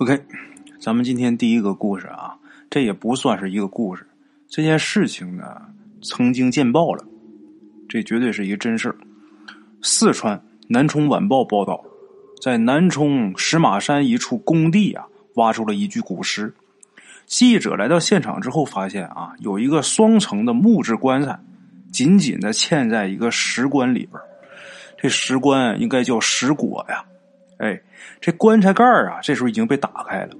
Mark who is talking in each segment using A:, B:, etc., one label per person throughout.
A: OK，咱们今天第一个故事啊，这也不算是一个故事。这件事情呢，曾经见报了，这绝对是一个真事。四川南充晚报报道，在南充石马山一处工地啊，挖出了一具古尸。记者来到现场之后，发现啊，有一个双层的木质棺材，紧紧的嵌在一个石棺里边这石棺应该叫石椁呀。哎，这棺材盖啊，这时候已经被打开了。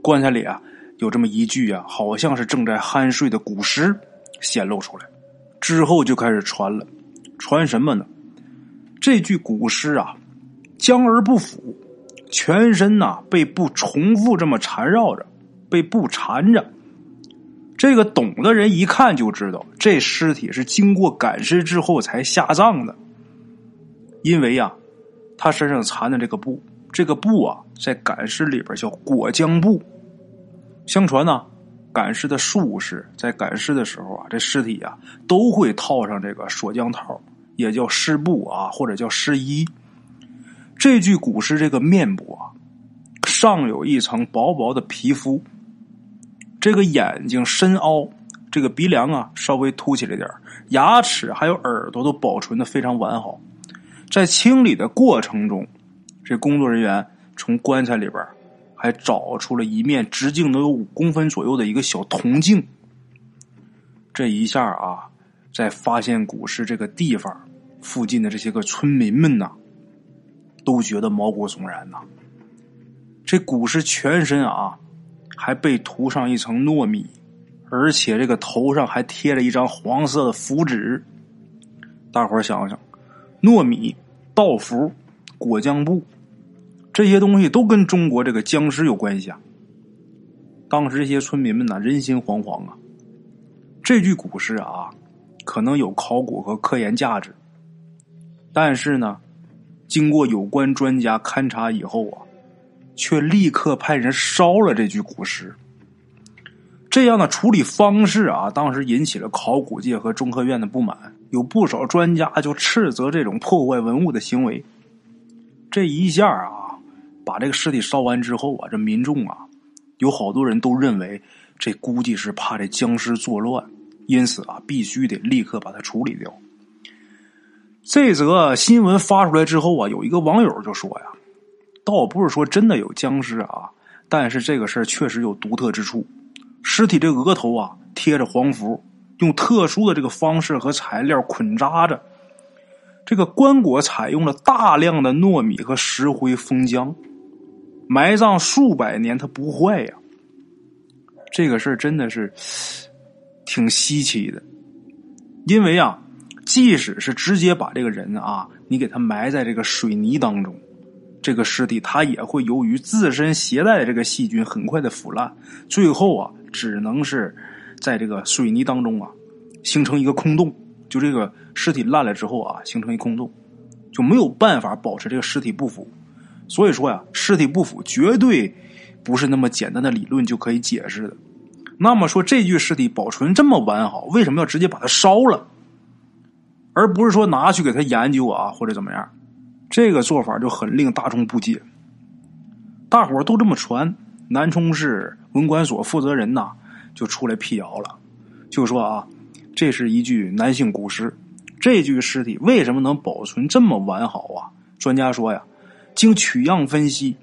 A: 棺材里啊，有这么一具啊，好像是正在酣睡的古尸显露出来。之后就开始传了，传什么呢？这具古尸啊，僵而不腐，全身呐被布重复这么缠绕着，被布缠着。这个懂的人一看就知道，这尸体是经过赶尸之后才下葬的，因为呀。他身上缠的这个布，这个布啊，在赶尸里边叫裹浆布。相传呢，赶尸的术士在赶尸的时候啊，这尸体啊都会套上这个锁浆套，也叫尸布啊，或者叫尸衣。这具古尸这个面部啊，上有一层薄薄的皮肤，这个眼睛深凹，这个鼻梁啊稍微凸起来点牙齿还有耳朵都保存的非常完好。在清理的过程中，这工作人员从棺材里边还找出了一面直径能有五公分左右的一个小铜镜。这一下啊，在发现古尸这个地方附近的这些个村民们呐，都觉得毛骨悚然呐。这古尸全身啊，还被涂上一层糯米，而且这个头上还贴着一张黄色的符纸。大伙儿想想。糯米、道符、果浆布，这些东西都跟中国这个僵尸有关系啊。当时这些村民们呢，人心惶惶啊。这具古尸啊，可能有考古和科研价值，但是呢，经过有关专家勘察以后啊，却立刻派人烧了这具古尸。这样的处理方式啊，当时引起了考古界和中科院的不满。有不少专家就斥责这种破坏文物的行为。这一下啊，把这个尸体烧完之后啊，这民众啊，有好多人都认为这估计是怕这僵尸作乱，因此啊，必须得立刻把它处理掉。这则新闻发出来之后啊，有一个网友就说呀：“倒不是说真的有僵尸啊，但是这个事儿确实有独特之处。尸体这额头啊，贴着黄符。”用特殊的这个方式和材料捆扎着，这个棺椁采用了大量的糯米和石灰封浆，埋葬数百年它不坏呀。这个事儿真的是挺稀奇的，因为啊，即使是直接把这个人啊，你给他埋在这个水泥当中，这个尸体它也会由于自身携带的这个细菌很快的腐烂，最后啊，只能是。在这个水泥当中啊，形成一个空洞，就这个尸体烂了之后啊，形成一空洞，就没有办法保持这个尸体不腐。所以说呀，尸体不腐绝对不是那么简单的理论就可以解释的。那么说，这具尸体保存这么完好，为什么要直接把它烧了，而不是说拿去给他研究啊，或者怎么样？这个做法就很令大众不解。大伙都这么传，南充市文管所负责人呐。就出来辟谣了，就说啊，这是一具男性古尸，这具尸体为什么能保存这么完好啊？专家说呀，经取样分析，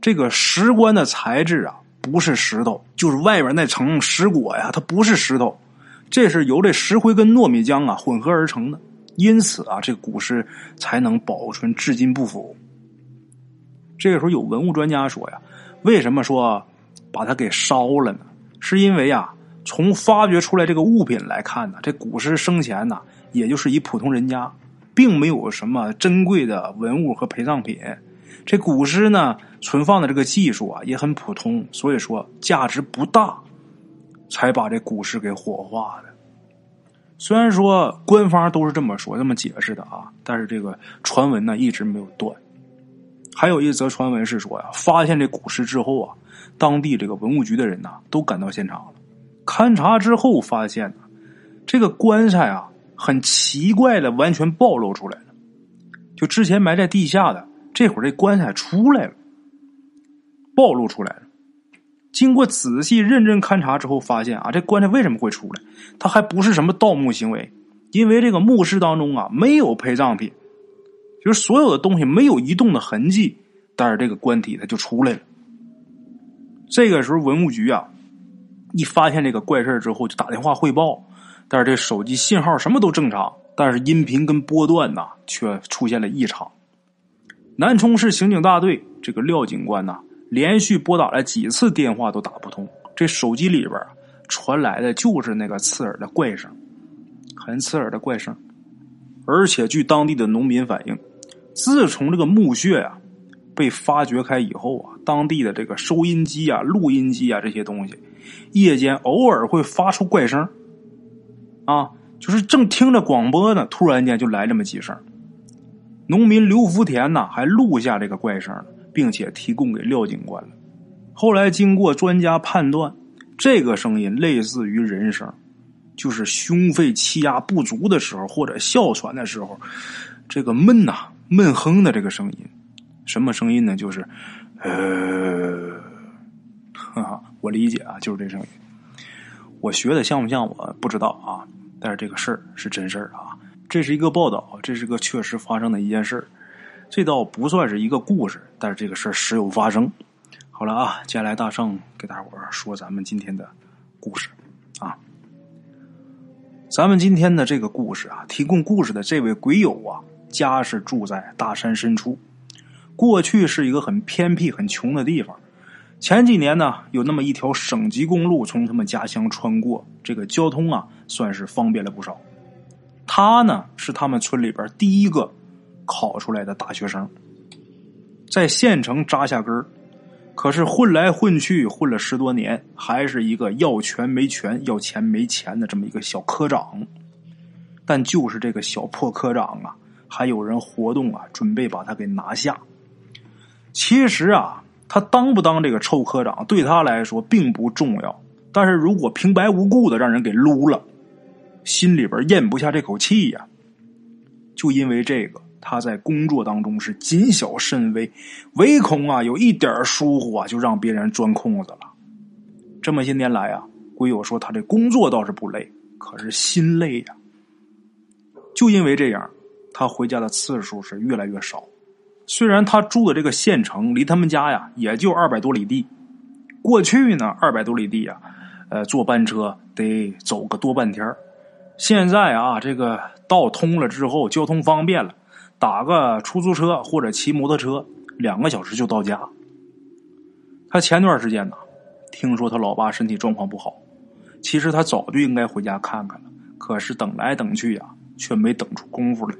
A: 这个石棺的材质啊，不是石头，就是外边那层石椁呀，它不是石头，这是由这石灰跟糯米浆啊混合而成的，因此啊，这古尸才能保存至今不腐。这个时候有文物专家说呀，为什么说把它给烧了呢？是因为呀，从发掘出来这个物品来看呢，这古尸生前呢，也就是一普通人家，并没有什么珍贵的文物和陪葬品。这古尸呢，存放的这个技术啊，也很普通，所以说价值不大，才把这古尸给火化的。虽然说官方都是这么说、这么解释的啊，但是这个传闻呢，一直没有断。还有一则传闻是说呀，发现这古尸之后啊。当地这个文物局的人呐，都赶到现场了。勘察之后发现呢，这个棺材啊，很奇怪的，完全暴露出来了。就之前埋在地下的，这会儿这棺材出来了。暴露出来了。经过仔细认真勘察之后，发现啊，这棺材为什么会出来？它还不是什么盗墓行为，因为这个墓室当中啊没有陪葬品，就是所有的东西没有移动的痕迹，但是这个棺体它就出来了。这个时候文物局啊，一发现这个怪事之后，就打电话汇报，但是这手机信号什么都正常，但是音频跟波段呐却出现了异常。南充市刑警大队这个廖警官呐。连续拨打了几次电话都打不通，这手机里边传来的就是那个刺耳的怪声，很刺耳的怪声。而且据当地的农民反映，自从这个墓穴啊被发掘开以后啊，当地的这个收音机啊、录音机啊这些东西，夜间偶尔会发出怪声，啊，就是正听着广播呢，突然间就来这么几声。农民刘福田呢还录下这个怪声。并且提供给廖警官了。后来经过专家判断，这个声音类似于人声，就是胸肺气压不足的时候或者哮喘的时候，这个闷呐闷哼的这个声音。什么声音呢？就是呃，哈哈，我理解啊，就是这声音。我学的像不像？我不知道啊，但是这个事儿是真事儿啊。这是一个报道，这是个确实发生的一件事儿。这倒不算是一个故事，但是这个事儿时有发生。好了啊，接下来大圣给大伙儿说咱们今天的故事啊。咱们今天的这个故事啊，提供故事的这位鬼友啊，家是住在大山深处，过去是一个很偏僻、很穷的地方。前几年呢，有那么一条省级公路从他们家乡穿过，这个交通啊，算是方便了不少。他呢，是他们村里边第一个。考出来的大学生，在县城扎下根，可是混来混去混了十多年，还是一个要权没权、要钱没钱的这么一个小科长。但就是这个小破科长啊，还有人活动啊，准备把他给拿下。其实啊，他当不当这个臭科长，对他来说并不重要。但是如果平白无故的让人给撸了，心里边咽不下这口气呀。就因为这个。他在工作当中是谨小慎微，唯恐啊有一点疏忽啊就让别人钻空子了。这么些年来啊，鬼友说他这工作倒是不累，可是心累呀。就因为这样，他回家的次数是越来越少。虽然他住的这个县城离他们家呀也就二百多里地，过去呢二百多里地啊，呃坐班车得走个多半天现在啊这个道通了之后，交通方便了。打个出租车或者骑摩托车，两个小时就到家。他前段时间呢，听说他老爸身体状况不好，其实他早就应该回家看看了，可是等来等去呀，却没等出功夫来。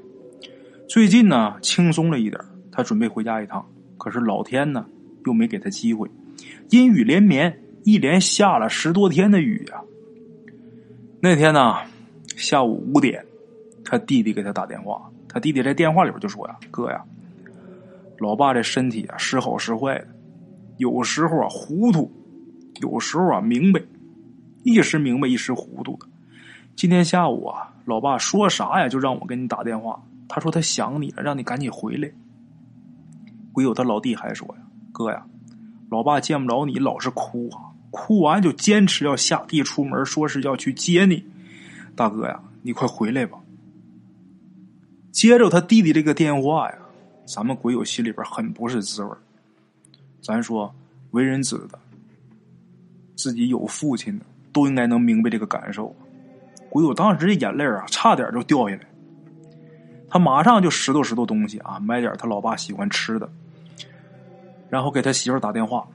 A: 最近呢，轻松了一点，他准备回家一趟，可是老天呢，又没给他机会，阴雨连绵，一连下了十多天的雨呀。那天呢，下午五点，他弟弟给他打电话。他弟弟在电话里边就说呀：“哥呀，老爸这身体啊时好时坏的，有时候啊糊涂，有时候啊明白，一时明白一时糊涂的。今天下午啊，老爸说啥呀，就让我给你打电话。他说他想你了，让你赶紧回来。鬼友他老弟还说呀：哥呀，老爸见不着你，老是哭啊，哭完就坚持要下地出门，说是要去接你。大哥呀，你快回来吧。”接着他弟弟这个电话呀，咱们鬼友心里边很不是滋味咱说为人子的，自己有父亲的，都应该能明白这个感受。鬼友当时这眼泪啊，差点就掉下来。他马上就拾掇拾掇东西啊，买点他老爸喜欢吃的，然后给他媳妇打电话，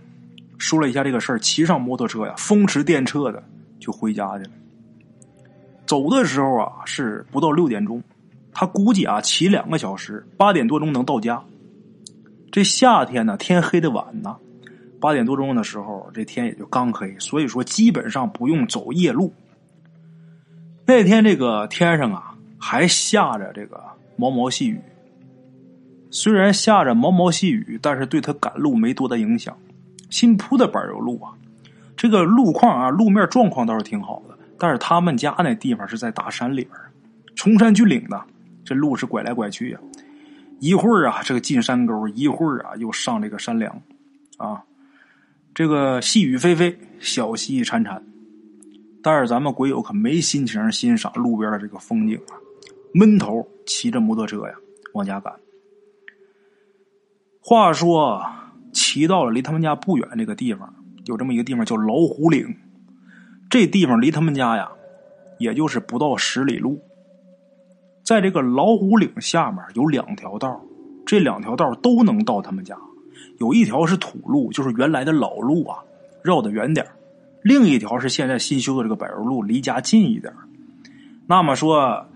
A: 说了一下这个事儿，骑上摩托车呀，风驰电掣的就回家去了。走的时候啊，是不到六点钟。他估计啊，骑两个小时，八点多钟能到家。这夏天呢，天黑的晚呢，八点多钟的时候，这天也就刚黑，所以说基本上不用走夜路。那天这个天上啊，还下着这个毛毛细雨。虽然下着毛毛细雨，但是对他赶路没多大影响。新铺的柏油路啊，这个路况啊，路面状况倒是挺好的。但是他们家那地方是在大山里边，崇山峻岭的。这路是拐来拐去呀，一会儿啊这个进山沟，一会儿啊又上这个山梁，啊，这个细雨霏霏，小溪潺潺，但是咱们鬼友可没心情欣赏路边的这个风景啊，闷头骑着摩托车呀往家赶。话说，骑到了离他们家不远这个地方，有这么一个地方叫老虎岭，这地方离他们家呀，也就是不到十里路。在这个老虎岭下面有两条道，这两条道都能到他们家。有一条是土路，就是原来的老路啊，绕得远点另一条是现在新修的这个柏油路，离家近一点那么说，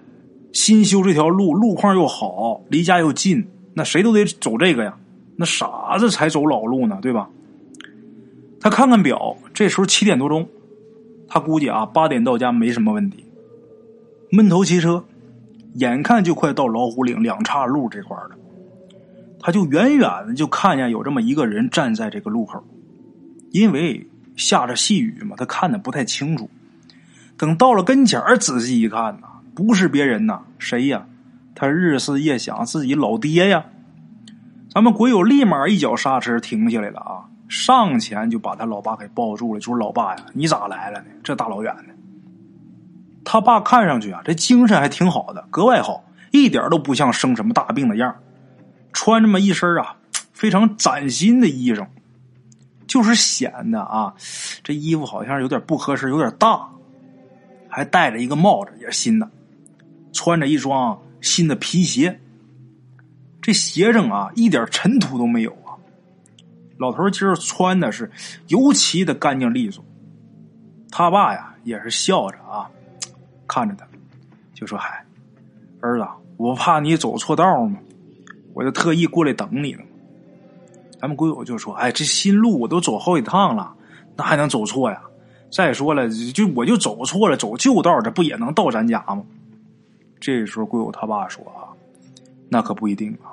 A: 新修这条路路况又好，离家又近，那谁都得走这个呀。那傻子才走老路呢，对吧？他看看表，这时候七点多钟，他估计啊八点到家没什么问题。闷头骑车，眼看就快到老虎岭两岔路这块了。他就远远的就看见有这么一个人站在这个路口，因为下着细雨嘛，他看的不太清楚。等到了跟前仔细一看呐，不是别人呐，谁呀？他日思夜想自己老爹呀！咱们鬼友立马一脚刹车停下来了啊，上前就把他老爸给抱住了，就说：“老爸呀，你咋来了呢？这大老远的。”他爸看上去啊，这精神还挺好的，格外好，一点都不像生什么大病的样穿这么一身啊，非常崭新的衣裳，就是显得啊，这衣服好像有点不合适，有点大，还戴着一个帽子，也是新的，穿着一双新的皮鞋，这鞋上啊一点尘土都没有啊。老头今儿穿的是尤其的干净利索，他爸呀也是笑着啊，看着他，就说：“嗨，儿子，我怕你走错道嘛。”我就特意过来等你了。咱们鬼友就说：“哎，这新路我都走好几趟了，那还能走错呀？再说了，就我就走错了，走旧道，这不也能到咱家吗？”这时候鬼友他爸说：“啊，那可不一定啊，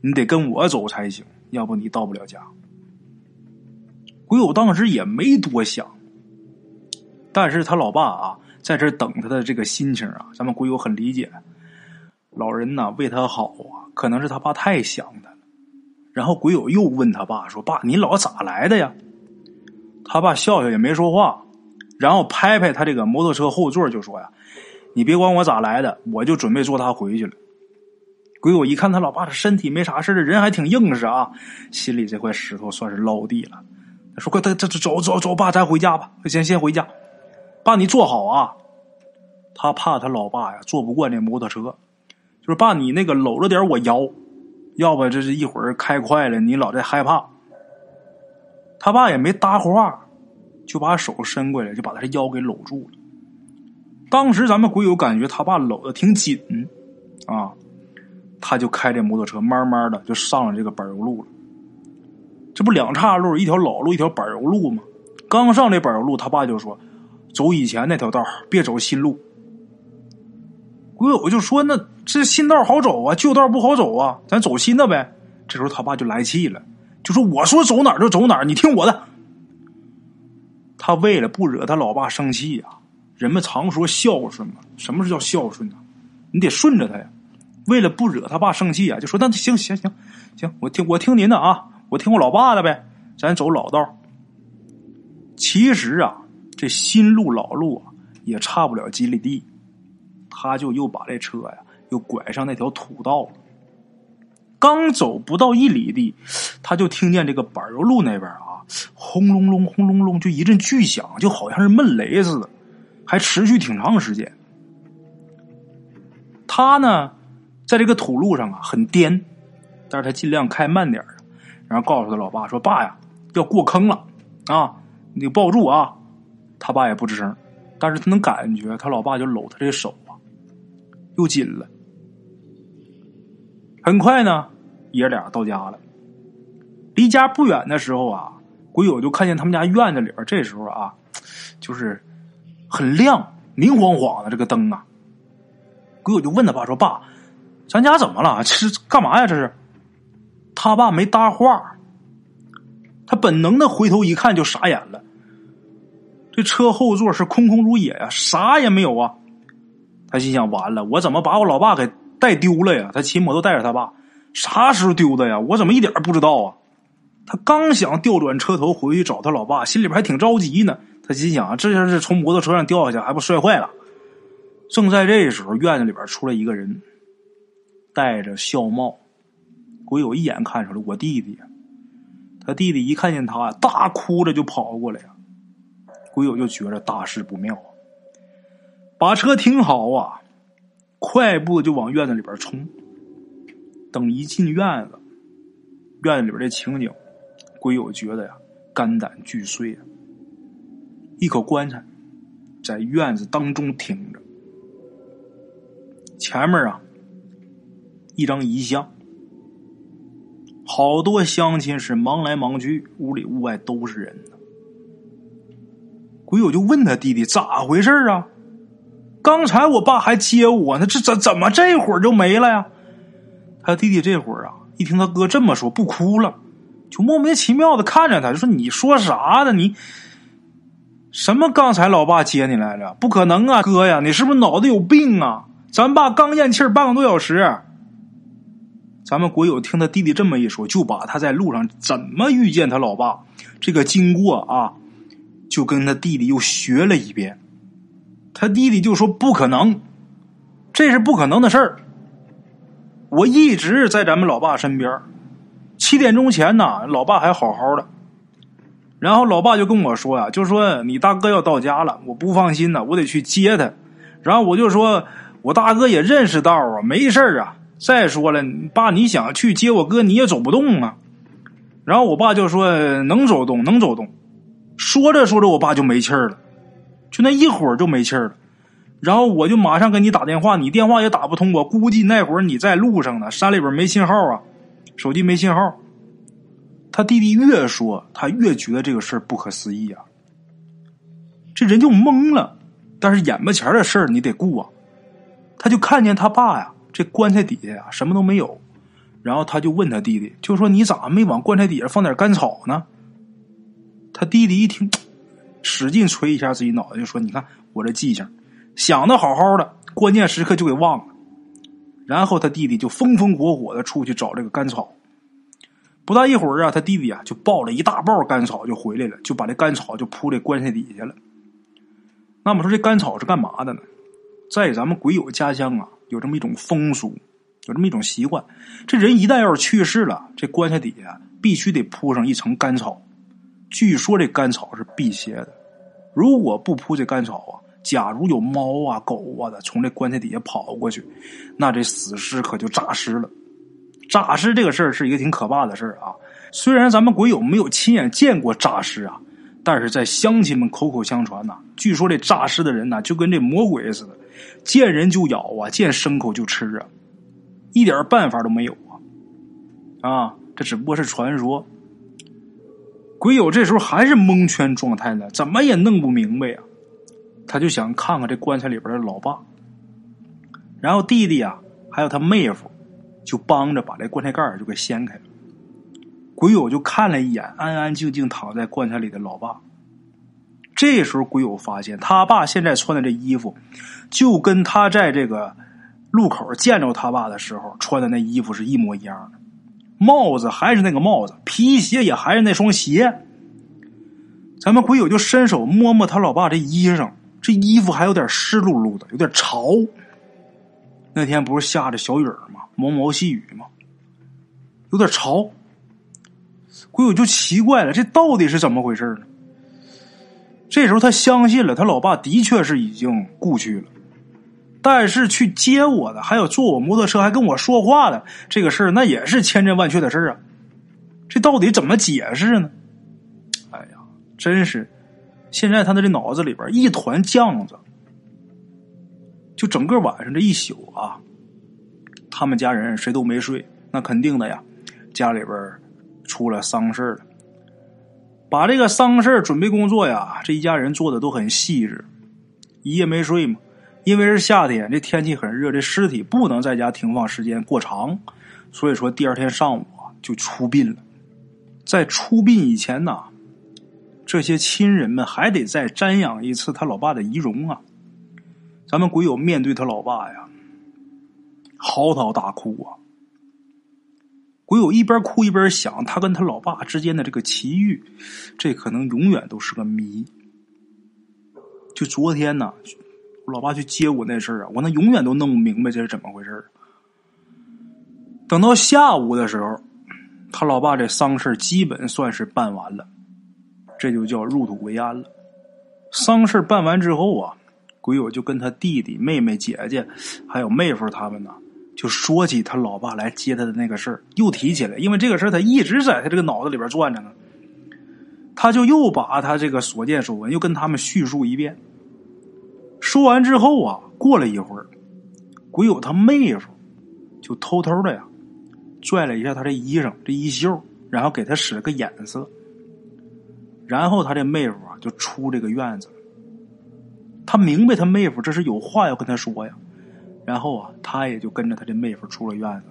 A: 你得跟我走才行，要不你到不了家。”鬼友当时也没多想，但是他老爸啊，在这等他的这个心情啊，咱们鬼友很理解。老人呐，为他好啊，可能是他爸太想他了。然后鬼友又问他爸说：“爸，你老咋来的呀？”他爸笑笑也没说话，然后拍拍他这个摩托车后座就说：“呀，你别管我咋来的，我就准备坐他回去了。”鬼友一看他老爸的身体没啥事，人还挺硬实啊，心里这块石头算是落地了。他说：“快，他他走走走，爸，咱回家吧，先先回家。爸，你坐好啊。”他怕他老爸呀坐不惯这摩托车。就是爸，你那个搂着点我腰，要不这是一会儿开快了，你老在害怕。他爸也没搭话，就把手伸过来，就把他的腰给搂住了。当时咱们鬼友感觉他爸搂的挺紧啊，他就开这摩托车慢慢的就上了这个柏油路了。这不两岔路，一条老路，一条柏油路吗？刚上这柏油路，他爸就说：“走以前那条道，别走新路。”鬼友就说：“那这新道好走啊，旧道不好走啊，咱走新的呗。”这时候他爸就来气了，就说：“我说走哪儿就走哪儿，你听我的。”他为了不惹他老爸生气啊，人们常说孝顺嘛，什么是叫孝顺呢？你得顺着他呀。为了不惹他爸生气啊，就说：“那行行行行，我听我听您的啊，我听我老爸的呗，咱走老道。”其实啊，这新路老路啊，也差不了几里地。他就又把这车呀，又拐上那条土道了。刚走不到一里地，他就听见这个柏油路那边啊，轰隆隆、轰隆隆，就一阵巨响，就好像是闷雷似的，还持续挺长时间。他呢，在这个土路上啊，很颠，但是他尽量开慢点然后告诉他老爸说：“爸呀，要过坑了啊，你抱住啊。”他爸也不吱声，但是他能感觉他老爸就搂他这手啊。又紧了。很快呢，爷俩到家了。离家不远的时候啊，鬼友就看见他们家院子里边，这时候啊，就是很亮，明晃晃的这个灯啊。鬼友就问他爸说：“爸，咱家怎么了？这是干嘛呀？这是？”他爸没搭话，他本能的回头一看就傻眼了。这车后座是空空如也呀，啥也没有啊。他心想：完了，我怎么把我老爸给带丢了呀？他骑摩托带着他爸，啥时候丢的呀？我怎么一点不知道啊？他刚想调转车头回去找他老爸，心里边还挺着急呢。他心想：这要是从摩托车上掉下去，还不摔坏了？正在这时候，院子里边出来一个人，戴着孝帽。鬼友一眼看出来，我弟弟。他弟弟一看见他，大哭着就跑过来呀。鬼友就觉着大事不妙，把车停好啊，快步就往院子里边冲。等一进院子，院子里边的情景，鬼友觉得呀，肝胆俱碎啊。一口棺材在院子当中停着，前面啊，一张遗像。好多乡亲是忙来忙去，屋里屋外都是人。鬼友就问他弟弟咋回事啊？刚才我爸还接我呢，这怎怎么这会儿就没了呀？他弟弟这会儿啊，一听他哥这么说，不哭了，就莫名其妙的看着他，就说：“你说啥呢？你什么？刚才老爸接你来着？不可能啊，哥呀，你是不是脑子有病啊？咱爸刚咽气半个多小时。”咱们国友听他弟弟这么一说，就把他在路上怎么遇见他老爸这个经过啊，就跟他弟弟又学了一遍。他弟弟就说：“不可能，这是不可能的事儿。我一直在咱们老爸身边，七点钟前呢，老爸还好好的。然后老爸就跟我说呀，就说你大哥要到家了，我不放心呢，我得去接他。然后我就说我大哥也认识道啊，没事啊。”再说了，爸，你想去接我哥，你也走不动啊。然后我爸就说：“能走动，能走动。”说着说着，我爸就没气儿了，就那一会儿就没气儿了。然后我就马上给你打电话，你电话也打不通，我估计那会儿你在路上呢，山里边没信号啊，手机没信号。他弟弟越说，他越觉得这个事儿不可思议啊。这人就懵了，但是眼巴前的事儿你得顾啊。他就看见他爸呀。这棺材底下呀，什么都没有。然后他就问他弟弟，就说：“你咋没往棺材底下放点干草呢？”他弟弟一听，使劲捶一下自己脑袋，就说：“你看我这记性，想的好好的，关键时刻就给忘了。”然后他弟弟就风风火火的出去找这个干草。不大一会儿啊，他弟弟啊就抱了一大包干草就回来了，就把这干草就铺这棺材底下了。那么说这干草是干嘛的呢？在咱们鬼友家乡啊。有这么一种风俗，有这么一种习惯，这人一旦要是去世了，这棺材底下必须得铺上一层干草。据说这干草是辟邪的，如果不铺这干草啊，假如有猫啊、狗啊的从这棺材底下跑过去，那这死尸可就诈尸了。诈尸这个事儿是一个挺可怕的事儿啊。虽然咱们鬼友没有亲眼见过诈尸啊，但是在乡亲们口口相传呐，据说这诈尸的人呐，就跟这魔鬼似的。见人就咬啊，见牲口就吃啊，一点办法都没有啊！啊，这只不过是传说。鬼友这时候还是蒙圈状态呢，怎么也弄不明白呀。他就想看看这棺材里边的老爸，然后弟弟啊，还有他妹夫，就帮着把这棺材盖就给掀开了。鬼友就看了一眼安安静静躺在棺材里的老爸。这时候，鬼友发现他爸现在穿的这衣服，就跟他在这个路口见着他爸的时候穿的那衣服是一模一样的。帽子还是那个帽子，皮鞋也还是那双鞋。咱们鬼友就伸手摸摸他老爸这衣裳，这衣服还有点湿漉漉的，有点潮。那天不是下着小雨吗？毛毛细雨吗？有点潮。鬼友就奇怪了，这到底是怎么回事呢？这时候他相信了，他老爸的确是已经故去了，但是去接我的，还有坐我摩托车还跟我说话的这个事儿，那也是千真万确的事儿啊。这到底怎么解释呢？哎呀，真是，现在他的这脑子里边一团浆子，就整个晚上这一宿啊，他们家人谁都没睡，那肯定的呀，家里边出了丧事了。把这个丧事准备工作呀，这一家人做的都很细致，一夜没睡嘛。因为是夏天，这天气很热，这尸体不能在家停放时间过长，所以说第二天上午就出殡了。在出殡以前呢，这些亲人们还得再瞻仰一次他老爸的遗容啊。咱们鬼友面对他老爸呀，嚎啕大哭啊。鬼友一边哭一边想，他跟他老爸之间的这个奇遇，这可能永远都是个谜。就昨天呢，我老爸去接我那事儿啊，我那永远都弄不明白这是怎么回事等到下午的时候，他老爸这丧事基本算是办完了，这就叫入土为安了。丧事办完之后啊，鬼友就跟他弟弟、妹妹、姐姐，还有妹夫他们呢。就说起他老爸来接他的那个事儿，又提起来，因为这个事儿他一直在他这个脑子里边转着呢。他就又把他这个所见所闻又跟他们叙述一遍。说完之后啊，过了一会儿，鬼友他妹夫就偷偷的呀拽了一下他的衣裳这衣袖，然后给他使了个眼色。然后他这妹夫啊就出这个院子，他明白他妹夫这是有话要跟他说呀。然后啊，他也就跟着他这妹夫出了院子。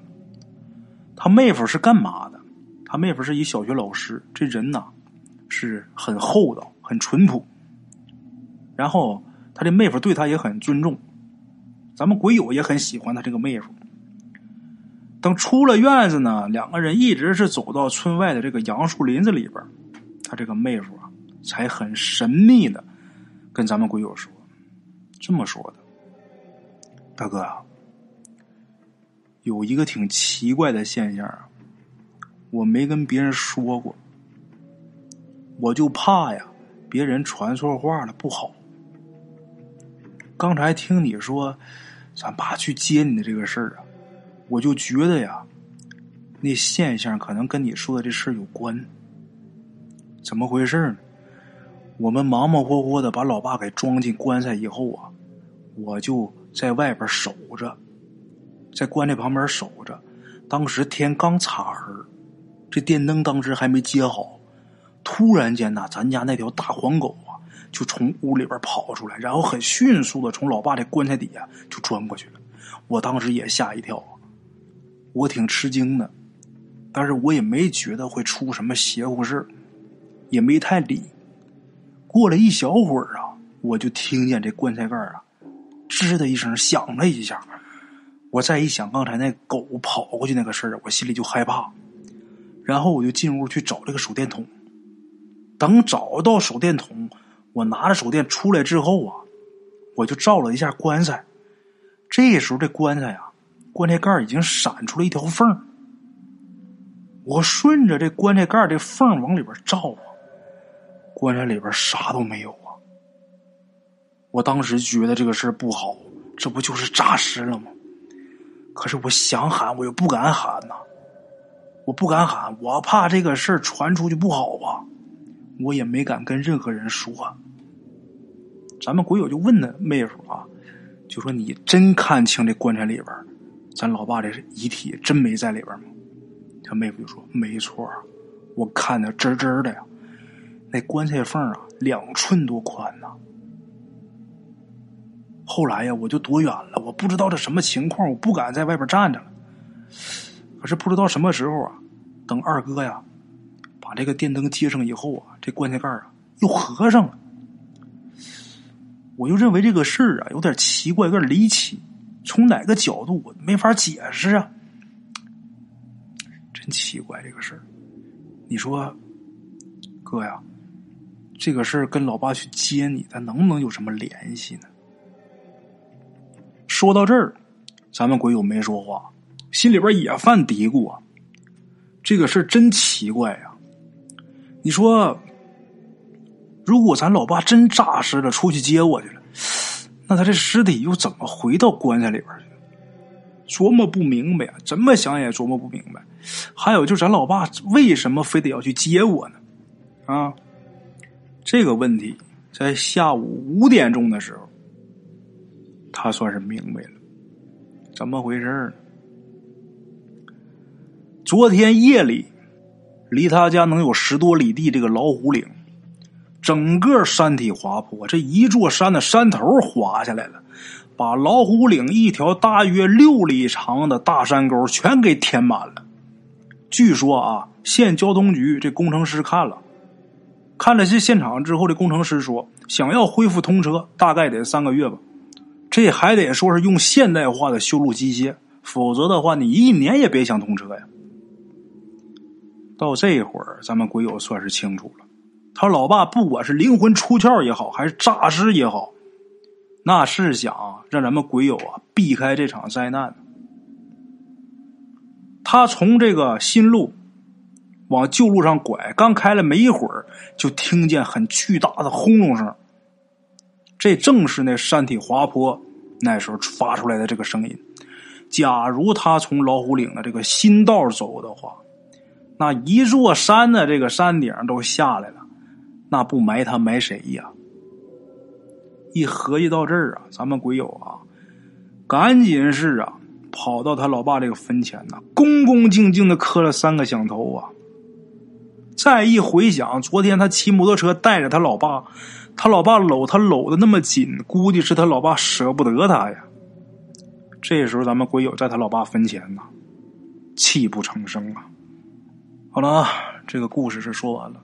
A: 他妹夫是干嘛的？他妹夫是一小学老师，这人呐是很厚道、很淳朴。然后他这妹夫对他也很尊重，咱们鬼友也很喜欢他这个妹夫。等出了院子呢，两个人一直是走到村外的这个杨树林子里边，他这个妹夫啊才很神秘的跟咱们鬼友说，这么说的。大哥，有一个挺奇怪的现象啊，我没跟别人说过，我就怕呀，别人传错话了不好。刚才听你说咱爸去接你的这个事儿啊，我就觉得呀，那现象可能跟你说的这事儿有关。怎么回事呢？我们忙忙活活的把老爸给装进棺材以后啊，我就。在外边守着，在棺材旁边守着。当时天刚擦黑，这电灯当时还没接好。突然间呐，咱家那条大黄狗啊，就从屋里边跑出来，然后很迅速的从老爸的棺材底下就钻过去了。我当时也吓一跳，我挺吃惊的，但是我也没觉得会出什么邪乎事也没太理。过了一小会儿啊，我就听见这棺材盖啊。吱的一声响了一下，我再一想刚才那狗跑过去那个事儿，我心里就害怕。然后我就进屋去找这个手电筒。等找到手电筒，我拿着手电出来之后啊，我就照了一下棺材。这时候这棺材啊，棺材盖已经闪出了一条缝。我顺着这棺材盖这缝往里边照啊，棺材里边啥都没有。我当时觉得这个事儿不好，这不就是诈尸了吗？可是我想喊，我又不敢喊呐，我不敢喊，我怕这个事儿传出去不好啊，我也没敢跟任何人说。咱们鬼友就问他妹夫啊，就说你真看清这棺材里边，咱老爸这遗体真没在里边吗？他妹夫就说没错，我看的真真的呀，那棺材缝啊，两寸多宽呐。后来呀，我就躲远了，我不知道这什么情况，我不敢在外边站着了。可是不知道什么时候啊，等二哥呀把这个电灯接上以后啊，这棺材盖啊又合上了。我就认为这个事儿啊有点奇怪，有点离奇，从哪个角度我没法解释啊。真奇怪这个事儿，你说哥呀，这个事儿跟老爸去接你，他能不能有什么联系呢？说到这儿，咱们鬼友没说话，心里边也犯嘀咕啊。这个事真奇怪呀！你说，如果咱老爸真诈尸了，出去接我去了，那他这尸体又怎么回到棺材里边去？琢磨不明白呀，怎么想也琢磨不明白。还有，就是咱老爸为什么非得要去接我呢？啊，这个问题在下午五点钟的时候。他算是明白了，怎么回事呢？昨天夜里，离他家能有十多里地，这个老虎岭，整个山体滑坡，这一座山的山头滑下来了，把老虎岭一条大约六里长的大山沟全给填满了。据说啊，县交通局这工程师看了，看了这现场之后，这工程师说，想要恢复通车，大概得三个月吧。这还得说是用现代化的修路机械，否则的话，你一年也别想通车呀。到这会儿，咱们鬼友算是清楚了，他老爸不管是灵魂出窍也好，还是诈尸也好，那是想让咱们鬼友啊避开这场灾难。他从这个新路往旧路上拐，刚开了没一会儿，就听见很巨大的轰隆声。这正是那山体滑坡那时候发出来的这个声音。假如他从老虎岭的这个新道走的话，那一座山的这个山顶都下来了，那不埋他埋谁呀？一合计到这儿啊，咱们鬼友啊，赶紧是啊。跑到他老爸这个坟前呢，恭恭敬敬的磕了三个响头啊！再一回想，昨天他骑摩托车带着他老爸，他老爸搂他搂的那么紧，估计是他老爸舍不得他呀。这时候，咱们鬼友在他老爸坟前呢，泣不成声啊！好了啊，这个故事是说完了。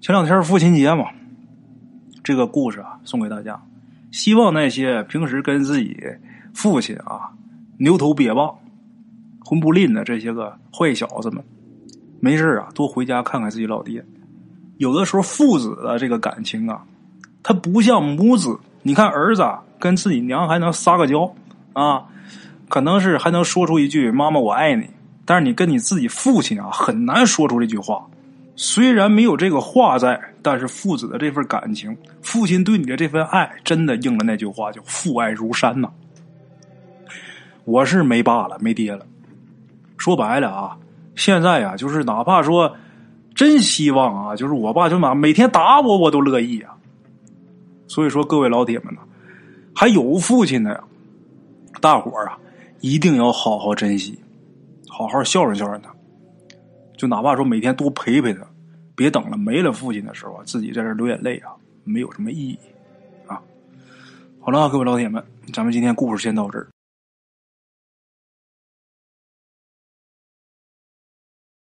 A: 前两天父亲节嘛，这个故事啊送给大家，希望那些平时跟自己父亲啊。牛头瘪棒、混不吝的这些个坏小子们，没事啊，多回家看看自己老爹。有的时候父子的这个感情啊，他不像母子。你看儿子跟自己娘还能撒个娇啊，可能是还能说出一句“妈妈我爱你”，但是你跟你自己父亲啊，很难说出这句话。虽然没有这个话在，但是父子的这份感情，父亲对你的这份爱，真的应了那句话，叫“父爱如山”呐。我是没爸了，没爹了。说白了啊，现在啊，就是哪怕说真希望啊，就是我爸就哪每天打我，我都乐意啊。所以说，各位老铁们呢，还有父亲的呀，大伙儿啊，一定要好好珍惜，好好孝顺孝顺他。就哪怕说每天多陪陪他，别等了没了父亲的时候啊，自己在这流眼泪啊，没有什么意义啊。好了，各位老铁们，咱们今天故事先到这儿。